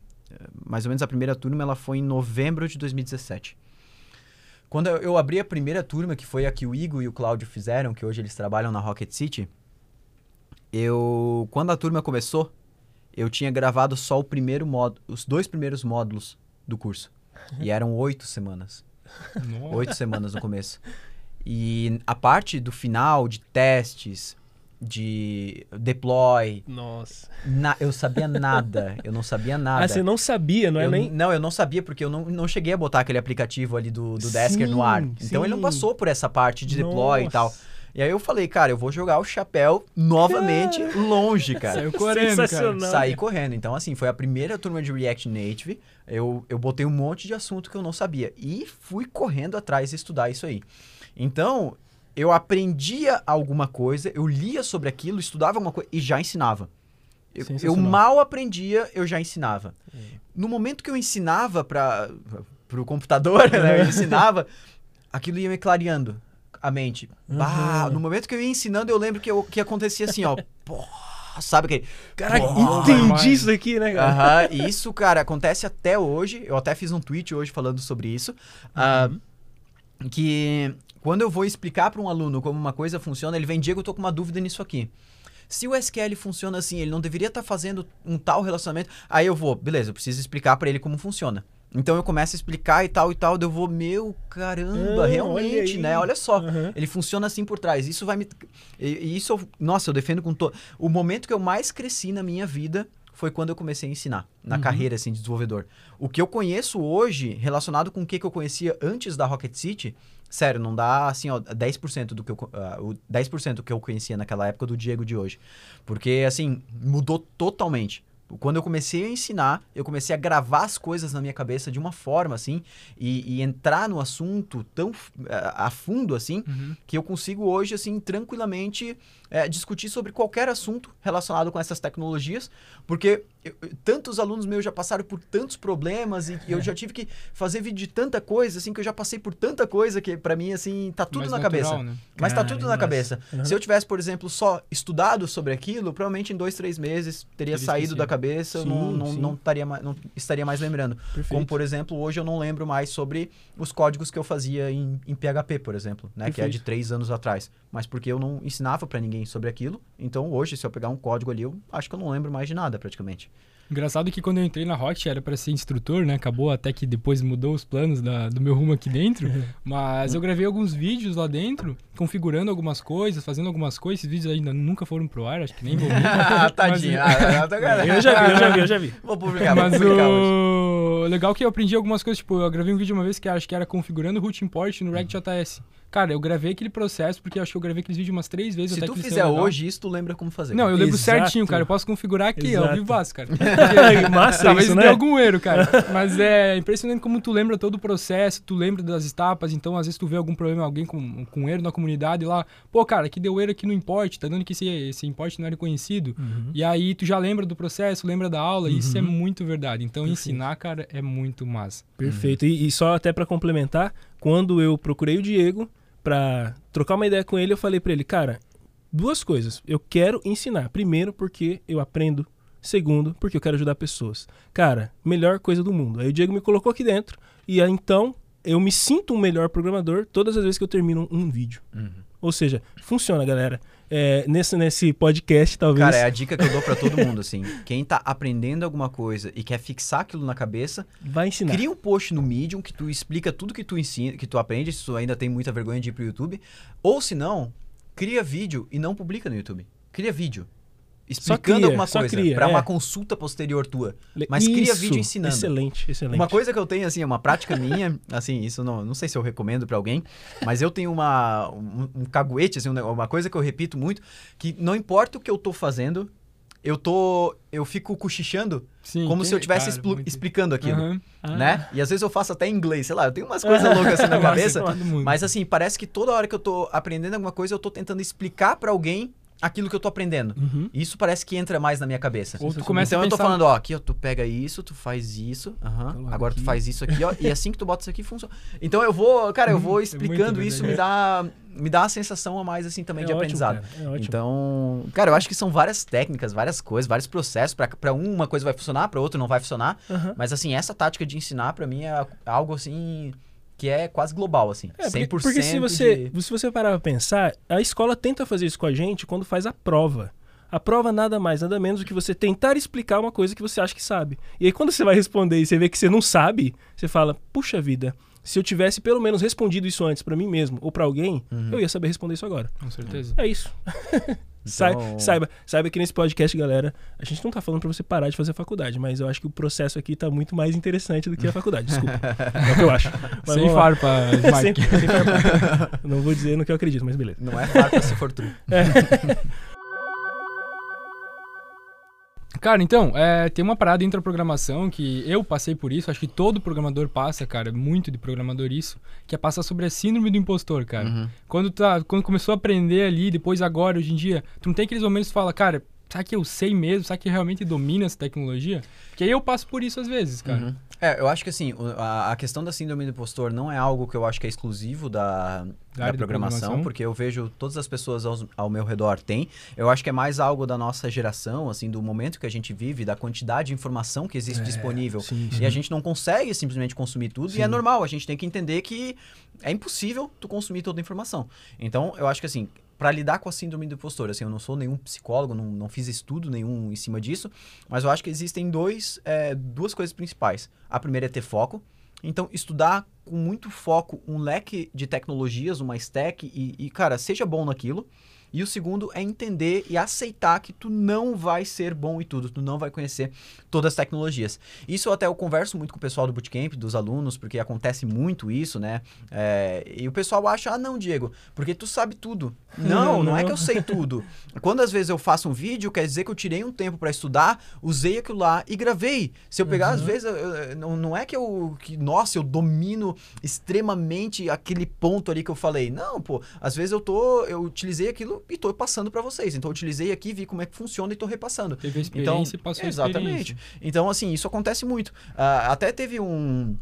Mais ou menos a primeira turma, ela foi em novembro de 2017. Quando eu- eu abri a primeira turma, que foi a que o Igor e o Cláudio fizeram, que hoje eles trabalham na Rocket City, eu. Quando a turma começou, eu tinha gravado só o primeiro módulo, os dois primeiros módulos do curso. E eram oito semanas. Nossa. Oito semanas no começo. E a parte do final, de testes, de deploy, Nossa. na- eu sabia nada. Eu não sabia nada. Ah, você não sabia, não é eu, nem... Não, eu não sabia, porque eu não, não cheguei a botar aquele aplicativo ali do, do Desker no ar. Sim, Então ele não sim. passou por essa parte de deploy e tal. E aí eu falei, cara, eu vou jogar o chapéu novamente longe, cara. Saiu correndo, cara. Saí correndo. Então, assim, foi a primeira turma de React Native. Eu, eu botei um monte de assunto que eu não sabia. E fui correndo atrás estudar isso aí. Então, eu aprendia alguma coisa, eu lia sobre aquilo, estudava alguma coisa e já ensinava. Eu, eu mal aprendia, eu já ensinava. No momento que eu ensinava para o computador, né, eu ensinava, aquilo ia me clareando a mente. Bah, Uhum. no momento que eu ia ensinando, eu lembro que, eu, que acontecia assim, ó. Pô, sabe aquele. Caraca, Porra, entendi isso aqui, né, cara? E isso, cara, acontece até hoje. Eu até fiz um tweet hoje falando sobre isso. ah, que quando eu vou explicar para um aluno como uma coisa funciona, ele vem, Diego, eu tô com uma dúvida nisso aqui. Se o SQL funciona assim, ele não deveria estar fazendo um tal relacionamento. Aí eu vou, beleza, eu preciso explicar para ele como funciona. Então eu começo a explicar e tal e tal, eu vou, meu caramba, Ah, olha realmente, aí. né? Olha só. Aham. Ele funciona assim por trás. Isso vai me. E, isso, eu- nossa, eu defendo com todo. O momento que eu mais cresci na minha vida foi quando eu comecei a ensinar, na Uhum. carreira assim, de desenvolvedor. O que eu conheço hoje, relacionado com o que, que eu conhecia antes da Rocket City, sério, não dá assim, ó, 10% do que eu, o 10% do que eu conhecia naquela época do Diego de hoje. Porque, assim, mudou totalmente. Quando eu comecei a ensinar, eu comecei a gravar as coisas na minha cabeça de uma forma, assim, e, e entrar no assunto tão a fundo, assim, Uhum. que eu consigo hoje, assim, tranquilamente é, discutir sobre qualquer assunto relacionado com essas tecnologias, porque eu- tantos alunos meus já passaram por tantos problemas e eu já tive que fazer vídeo de tanta coisa, assim, que eu já passei por tanta coisa que pra mim, assim, tá tudo Mais na natural, cabeça. né? Mas tá Cara, tudo na massa. cabeça. Uhum. Se eu tivesse, por exemplo, só estudado sobre aquilo, provavelmente em dois, três meses teria, Teria saído esquecido. da cabeça, eu não, Sim, não, sim. não, estaria mais, não estaria mais lembrando. Perfeito. Como, por exemplo, hoje eu não lembro mais sobre os códigos que eu fazia em, em PHP, por exemplo, né? Que é de três anos atrás. Mas porque eu não ensinava pra ninguém sobre aquilo. Então, hoje, se eu pegar um código ali, eu acho que eu não lembro mais de nada, praticamente. Engraçado que quando eu entrei na Rocket era para ser instrutor, né? Acabou até que depois mudou os planos da- do meu rumo aqui dentro. Mas eu gravei alguns vídeos lá dentro, configurando algumas coisas, fazendo algumas coisas. Esses vídeos ainda nunca foram pro ar, acho que nem vou ver. Tadinho. Ah, tá- Eu já vi, eu já vi, eu já vi. Vou publicar, vou Mas publicar hoje. o legal é que eu aprendi algumas coisas, tipo, eu gravei um vídeo uma vez que acho que era configurando o root import no React.js. Cara, eu gravei aquele processo porque eu acho que eu gravei aqueles vídeos umas três vezes Se até tu fizer hoje isso, tu lembra como fazer. Não, eu lembro Exato. certinho, cara. Eu posso configurar aqui, ó, Exato. vivaço, cara. Massa Talvez isso, dê né? algum erro, cara. Mas é impressionante como tu lembra todo o processo, tu lembra das etapas, então às vezes tu vê algum problema, alguém com, com erro na comunidade lá, pô, cara, que deu erro aqui no import, tá dando que esse, esse import não era reconhecido. Uhum. E aí tu já lembra do processo, lembra da aula, e isso é Uhum. muito verdade. Então Perfeito. ensinar, cara, é muito massa. Perfeito. E, e só até pra complementar, quando eu procurei o Diego pra trocar uma ideia com ele, eu falei pra ele, cara, duas coisas. Eu quero ensinar. Primeiro, porque eu aprendo Segundo, porque eu quero ajudar pessoas. Cara, melhor coisa do mundo. Aí o Diego me colocou aqui dentro e então eu me sinto um melhor programador todas as vezes que eu termino um vídeo. Uhum. Ou seja, funciona, galera. É, nesse, nesse podcast, talvez. Cara, é a dica que eu dou pra todo mundo, assim. Quem tá aprendendo alguma coisa e quer fixar aquilo na cabeça, Vai ensinar. cria um post no Medium que tu explica tudo que tu ensina, que tu aprende, se tu ainda tem muita vergonha de ir pro YouTube. Ou se não, cria vídeo e não publica no YouTube. Cria vídeo. Explicando cria, alguma coisa. cria, pra é. uma consulta posterior tua. Mas cria Isso, vídeo ensinando. Excelente, excelente. Uma coisa que eu tenho, assim, é uma prática minha, assim, isso não, não sei se eu recomendo pra alguém, mas eu tenho uma, um, um caguete, assim, um uma coisa que eu repito muito, que não importa o que eu tô fazendo, eu tô, eu fico cochichando Sim, como se eu estivesse muito- explicando aquilo, Aham. Ah. né? E às vezes eu faço até em inglês, sei lá, eu tenho umas coisas loucas assim na cabeça, mas assim, parece que toda hora que eu tô aprendendo alguma coisa, eu tô tentando explicar pra alguém aquilo que eu tô aprendendo. Uhum. Isso parece que entra mais na minha cabeça. Ou tu começa então a eu tô pensar- falando, ó, aqui ó, tu pega isso, tu faz isso, Coloca agora tu aqui. faz isso aqui, ó, e assim que tu bota isso aqui funciona. Então eu vou, cara, eu vou muito explicando verdade. isso, me dá, me dá uma sensação a mais assim também É de ótimo, aprendizado. cara, é ótimo. Então, cara, eu acho que são várias técnicas, várias coisas, vários processos um uma coisa vai funcionar, pra outro não vai funcionar, Aham. mas assim, essa tática de ensinar pra mim é algo assim que é quase global assim, É, porque, 100% porque se você, de... se você parar pra pensar, a escola tenta fazer isso com a gente quando faz a prova. A prova nada mais, nada menos do que você tentar explicar uma coisa que você acha que sabe. E aí quando você vai responder e você vê que você não sabe, você fala, puxa vida, se eu tivesse pelo menos respondido isso antes pra mim mesmo ou pra alguém, Uhum. eu ia saber responder isso agora. Com certeza. É isso. Então- saiba, saiba que nesse podcast, galera, a gente não tá falando pra você parar de fazer faculdade, mas eu acho que o processo aqui tá muito mais interessante do que a faculdade, desculpa. é o que eu acho. Mas Sem farpa, sem, Mike. sem farpa. Não vou dizer no que eu acredito, mas beleza. Não é farpa se for true. Cara, então, é, tem uma parada dentro da programação que eu passei por isso, acho que todo programador passa, cara, muito de programador isso, que é passar sobre a síndrome do impostor, cara. Uhum. Quando, tá, quando começou a aprender ali, depois agora, hoje em dia, tu não tem aqueles momentos que fala, cara, será que eu sei mesmo? Será que realmente domina essa tecnologia? Porque aí eu passo por isso às vezes, cara. Uhum. É, eu acho que assim, a, a questão da síndrome do impostor não é algo que eu acho que é exclusivo da, da, de programação, programação. porque eu vejo todas as pessoas aos- ao meu redor têm. Eu acho que é mais algo da nossa geração, assim, do momento que a gente vive, da quantidade de informação que existe É, disponível. sim, E a gente não consegue simplesmente consumir tudo, e é Sim. normal, a gente tem que entender que é impossível tu consumir toda a informação. Então, eu acho que assim, para lidar com a síndrome do impostor, assim, eu não sou nenhum psicólogo, não, não fiz estudo nenhum em cima disso, mas eu acho que existem dois, é, duas coisas principais. A primeira é ter foco. Então, estudar com muito foco um leque de tecnologias, uma stack, e, e, cara, seja bom naquilo. E o segundo é entender e aceitar que tu não vai ser bom em tudo, tu não vai conhecer todas as tecnologias. Isso até eu converso muito com o pessoal do Bootcamp, dos alunos, porque acontece muito isso, né? É, e o pessoal acha, ah, não, Diego, porque tu sabe tudo. Não, não é Não. que eu sei tudo. Quando às vezes eu faço um vídeo, quer dizer que eu tirei um tempo para estudar, usei aquilo lá e gravei. Se eu pegar, às vezes, eu- não, não é que eu, que, nossa, eu domino extremamente aquele ponto ali que eu falei. Não, pô, às vezes eu tô, eu utilizei aquilo e tô passando para vocês. Então eu utilizei aqui, vi como é que funciona e tô repassando. Teve a experiência e passou Exatamente. Então, assim, isso acontece muito. Ah, até teve um.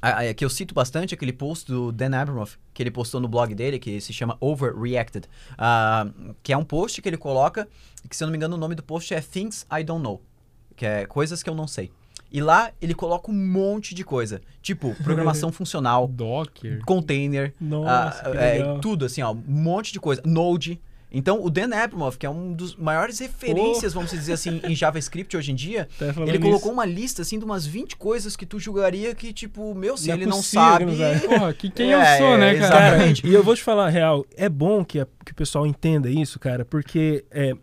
ah, que eu cito bastante aquele post do Dan Abramov, que ele postou no blog dele, que se chama Overreacted. ah, que é um post que ele coloca, que se eu não me engano o nome do post é Things I Don't Know. Que é coisas que eu não sei. E lá ele coloca um monte de coisa. Tipo, programação funcional, Docker. container, Nossa, ah, que é, tudo assim, ó, um monte de coisa. Node. Então, o Dan Abramov, que é um dos maiores referências, vamos dizer assim, em JavaScript hoje em dia, Tá ele nisso. colocou uma lista, assim, de umas 20 coisas que tu julgaria que, tipo, meu, se Não é ele não possível sabe... que não sabe. Porra, que quem É, eu sou, né, é, cara? Cara, Exatamente. e eu vou te falar a real, é bom que, a- que o pessoal entenda isso, cara, porque é,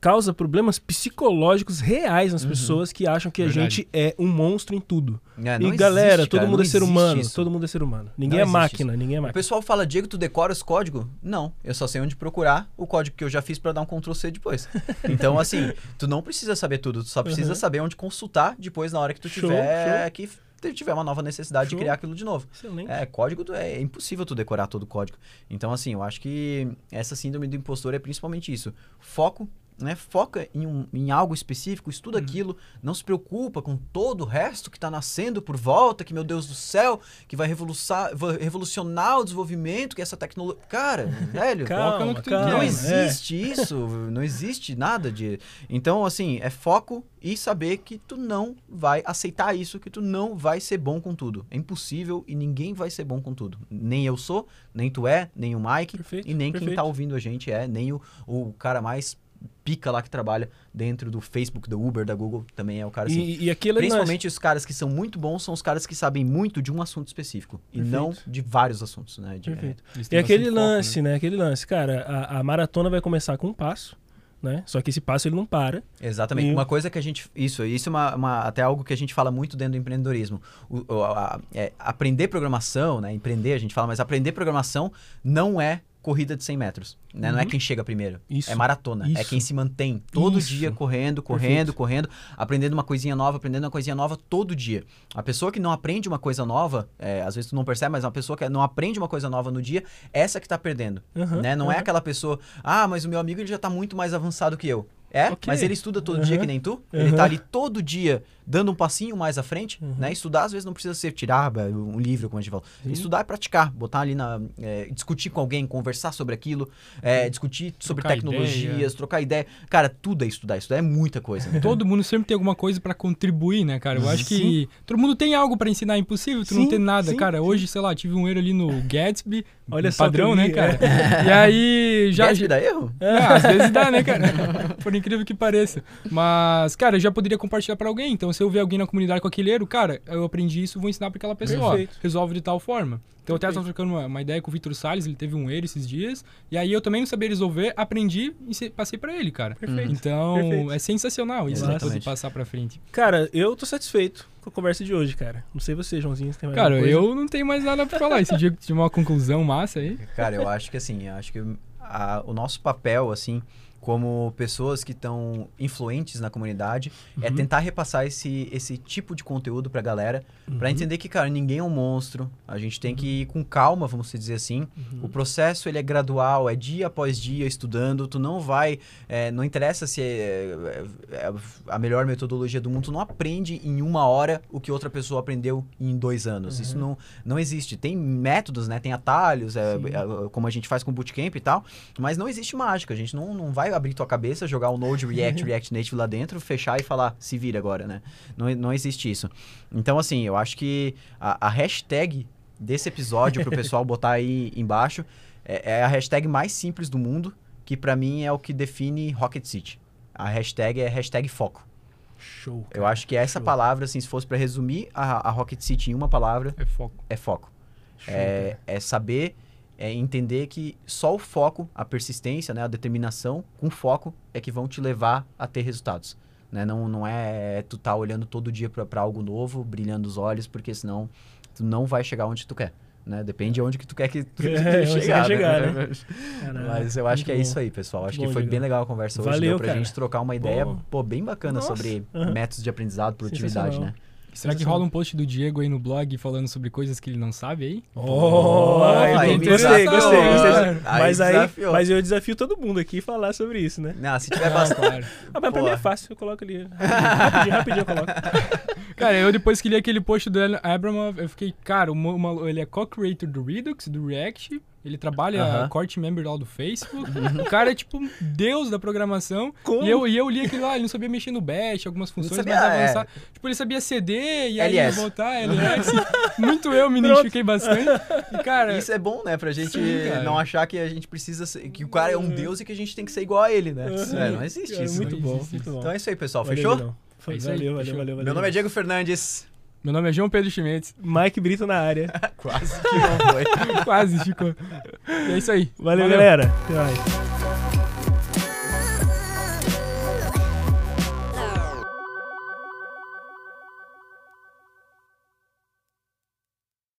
causa problemas psicológicos reais nas pessoas que acham que a Verdade. gente é um monstro em tudo. É, e galera, existe, todo cara, mundo é ser humano, isso. todo mundo é ser humano. Ninguém Não é máquina, ninguém é O máquina. pessoal fala, Diego, tu decora os códigos? Não, eu só sei onde procurar o código que eu já fiz pra dar um Ctrl C depois. Então, assim, tu não precisa saber tudo, tu só precisa Uhum. saber onde consultar depois na hora que tu Show, tiver show. tiver uma nova necessidade Show. de criar aquilo de novo. Excelente. É, código tu- é impossível tu decorar todo o código. Então, assim, eu acho que essa síndrome do impostor é principalmente isso. Foco, né? Foca em, um, em algo específico, estuda Uhum. aquilo, não se preocupa com todo o resto que tá nascendo por volta, que, meu Deus do céu, que vai revolucionar, vai revolucionar o desenvolvimento, que essa tecnologia. Cara, velho. Calma, calma. Não é. existe isso, não existe nada de. Então, assim, é foco e saber que tu não vai aceitar isso, que tu não vai ser bom com tudo. É impossível e ninguém vai ser bom com tudo. Nem eu sou, nem tu é, nem o Mike, Perfeito, e nem quem perfeito. tá ouvindo a gente é, nem o, o cara mais pica lá que trabalha dentro do Facebook, do Uber, da Google, também é o cara assim. E, e aquilo é Principalmente os caras que são muito bons são os caras que sabem muito de um assunto específico e Perfeito. não de vários assuntos, né? De- Perfeito. Eles E aquele foco, lance, né? Aquele lance, cara, a, a maratona vai começar com um passo, né? Só que esse passo ele não para. Exatamente. E- Uma coisa que a gente. Isso, isso é uma, uma- até algo que a gente fala muito dentro do empreendedorismo. O- o- a- é, aprender programação, né? Empreender, a gente fala, mas aprender programação não é corrida de 100 metros. Né? Não é Uhum. quem chega primeiro. Isso. É maratona. É Isso. quem se mantém todo Isso. dia correndo, correndo, Perfeito. correndo, aprendendo uma coisinha nova, aprendendo uma coisinha nova todo dia. A pessoa que não aprende uma coisa nova, é, às vezes tu não percebe, mas uma pessoa que não aprende uma coisa nova no dia, essa que tá perdendo. Aham, né? Não é aham. aquela pessoa, ah, mas o meu amigo ele já tá muito mais avançado que eu. É, Ok. mas ele estuda todo dia Aham. que nem tu. Ele Aham. tá ali todo dia dando um passinho mais à frente, Uhum. né? Estudar às vezes não precisa ser tirar é, um livro, como a gente falou. Sim. Estudar é praticar, botar ali na. é, discutir com alguém, conversar sobre aquilo, é, discutir sobre Trocar tecnologias, ideia. trocar ideia. Cara, tudo é estudar. Estudar é muita coisa. né? Todo mundo sempre tem alguma coisa pra contribuir, né, cara? Eu acho Sim. que todo mundo tem algo pra ensinar. É impossível tu Sim, não ter nada, cara. Hoje, sei lá, tive um erro ali no Gatsby. Olha um só padrão, né, cara? E aí já, Gatsby dá erro? É, às vezes dá, né, cara? Por incrível que pareça. Mas, cara, eu já poderia compartilhar pra alguém. Então, se eu ver alguém na comunidade com aquele erro, cara, eu aprendi isso, vou ensinar pra aquela pessoa. Perfeito. Resolve de tal forma. Então, eu até estava trocando uma, uma ideia com o Vitor Salles, ele teve um erro esses dias. E aí, eu também não sabia resolver, aprendi e se- passei pra ele, cara. Perfeito. Então, Perfeito. é sensacional isso, né? Exatamente. Poder passar pra frente. Cara, eu tô satisfeito com a conversa de hoje, cara. Não sei você, Joãozinho, se tem mais Cara, alguma coisa. eu não tenho mais nada pra falar. Esse dia que tive uma conclusão massa aí. Cara, eu acho que assim, eu acho que a- o nosso papel, assim, como pessoas que estão influentes na comunidade, é Uhum. tentar repassar esse, esse tipo de conteúdo pra galera, Uhum. entender que, cara, ninguém é um monstro, a gente tem que ir com calma, vamos dizer assim. Uhum. O processo, ele é gradual, é dia após dia estudando, tu não vai, é, não interessa se é, é- é a melhor metodologia do mundo, tu não aprende em uma hora o que outra pessoa aprendeu em dois anos. Isso não, não existe. Tem métodos, né? Tem atalhos, é, Uhum. É, como a gente faz com o Bootcamp e tal, mas não existe mágica. A gente não, não vai abrir tua cabeça, jogar o Node, React, React Native lá dentro, fechar e falar, se vira agora, né? Não, não existe isso. Então, assim, eu acho que a, a hashtag desse episódio pro pessoal botar aí embaixo é, é a hashtag mais simples do mundo, que pra mim é o que define Rocket City. A hashtag é hashtag foco. Show. Eu acho que essa show. palavra, assim, se fosse pra resumir a, a Rocket City em uma palavra, É foco. é foco. Show, É, é saber, é entender que só o foco, a persistência, né, a determinação com foco é que vão te levar a ter resultados. Né? Não, não é tu tá olhando todo dia pra algo novo, brilhando os olhos, porque senão tu não vai chegar onde tu quer. Né? Depende de onde que tu quer que tu É, quer chegar, né? né? Mas eu acho muito que é bom. isso aí, pessoal. Acho Muito que bom, foi bem legal a conversa hoje. Valeu, Deu pra cara. gente trocar uma ideia Pô. pô, bem bacana Nossa, sobre aham. métodos de aprendizado, produtividade, né? Será que rola um post do Diego aí no blog falando sobre coisas que ele não sabe aí? Oh, aí gostei, gostei, gostei. Mas aí, desafiou. mas eu desafio todo mundo aqui a falar sobre isso, né? Não, se tiver Ah, bastante. claro. Ah, mas pra mim é fácil, eu coloco ali. Rapidinho, rapidinho eu coloco. Cara, eu depois que li aquele post do Abramov, eu fiquei, cara, uma- uma- ele é co-creator do Redux, do React, ele trabalha Aham. corte member lá do Facebook. o cara é tipo um deus da programação. Como? E eu, e eu li aquilo lá, ele não sabia mexer no bash, algumas funções sabia, mais é. avançadas. Tipo, ele sabia CD e aí voltar, LS. Muito eu me identifiquei bastante. E, cara, Isso é bom, né? Pra gente Sim, não achar que a gente precisa ser, que o cara é um deus e que a gente tem que ser igual a ele, né? Uhum. É, não existe Cara, isso. Muito não bom, existe muito bom. Então é isso aí, pessoal. Valeu, Fechou? É aí, valeu, valeu, valeu, valeu. Meu nome é Diego Fernandes. Meu nome é João Pedro Chimenez. Mike Brito na área. Quase que não foi. Quase ficou. E é isso aí. Valeu, galera. Até mais.